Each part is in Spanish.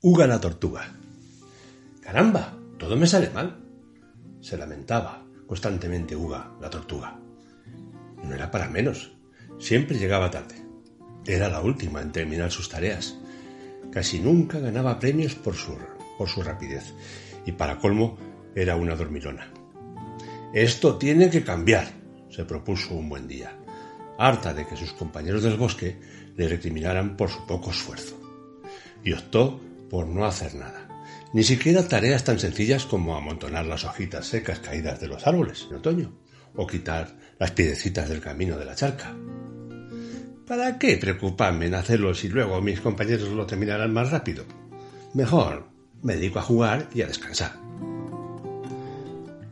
Uga la tortuga. Caramba, todo me sale mal. Se lamentaba constantemente Uga la tortuga. No era para menos. Siempre llegaba tarde. Era la última en terminar sus tareas. Casi nunca ganaba premios por su, por su rapidez. Y para colmo, era una dormilona. Esto tiene que cambiar, se propuso un buen día, harta de que sus compañeros del bosque le recriminaran por su poco esfuerzo. Y optó por no hacer nada. Ni siquiera tareas tan sencillas como amontonar las hojitas secas caídas de los árboles en otoño o quitar las piedecitas del camino de la charca. ¿Para qué preocuparme en hacerlo si luego mis compañeros lo terminarán más rápido? Mejor me dedico a jugar y a descansar.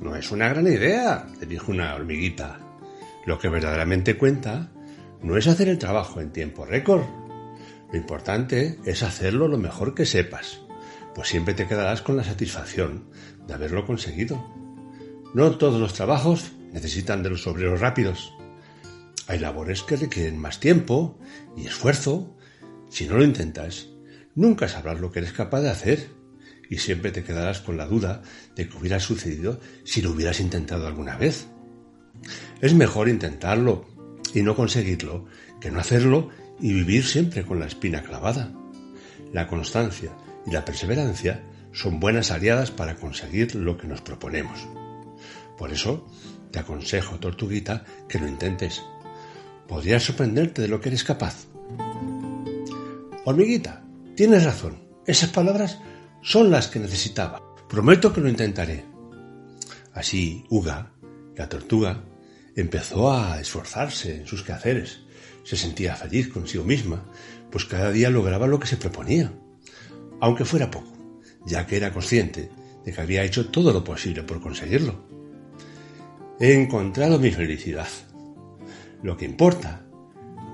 No es una gran idea, le dijo una hormiguita. Lo que verdaderamente cuenta no es hacer el trabajo en tiempo récord. Lo importante es hacerlo lo mejor que sepas, pues siempre te quedarás con la satisfacción de haberlo conseguido. No todos los trabajos necesitan de los obreros rápidos. Hay labores que requieren más tiempo y esfuerzo. Si no lo intentas, nunca sabrás lo que eres capaz de hacer y siempre te quedarás con la duda de que hubiera sucedido si lo hubieras intentado alguna vez. Es mejor intentarlo y no conseguirlo que no hacerlo y vivir siempre con la espina clavada. La constancia y la perseverancia son buenas aliadas para conseguir lo que nos proponemos. Por eso, te aconsejo, tortuguita, que lo intentes. Podrías sorprenderte de lo que eres capaz. Hormiguita, tienes razón. Esas palabras son las que necesitaba. Prometo que lo intentaré. Así, Uga, la tortuga, empezó a esforzarse en sus quehaceres. Se sentía feliz consigo misma, pues cada día lograba lo que se proponía, aunque fuera poco, ya que era consciente de que había hecho todo lo posible por conseguirlo. He encontrado mi felicidad. Lo que importa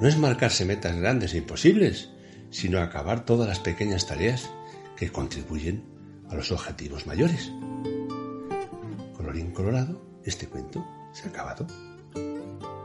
no es marcarse metas grandes e imposibles, sino acabar todas las pequeñas tareas que contribuyen a los objetivos mayores. Colorín colorado, este cuento se ha acabado. うん。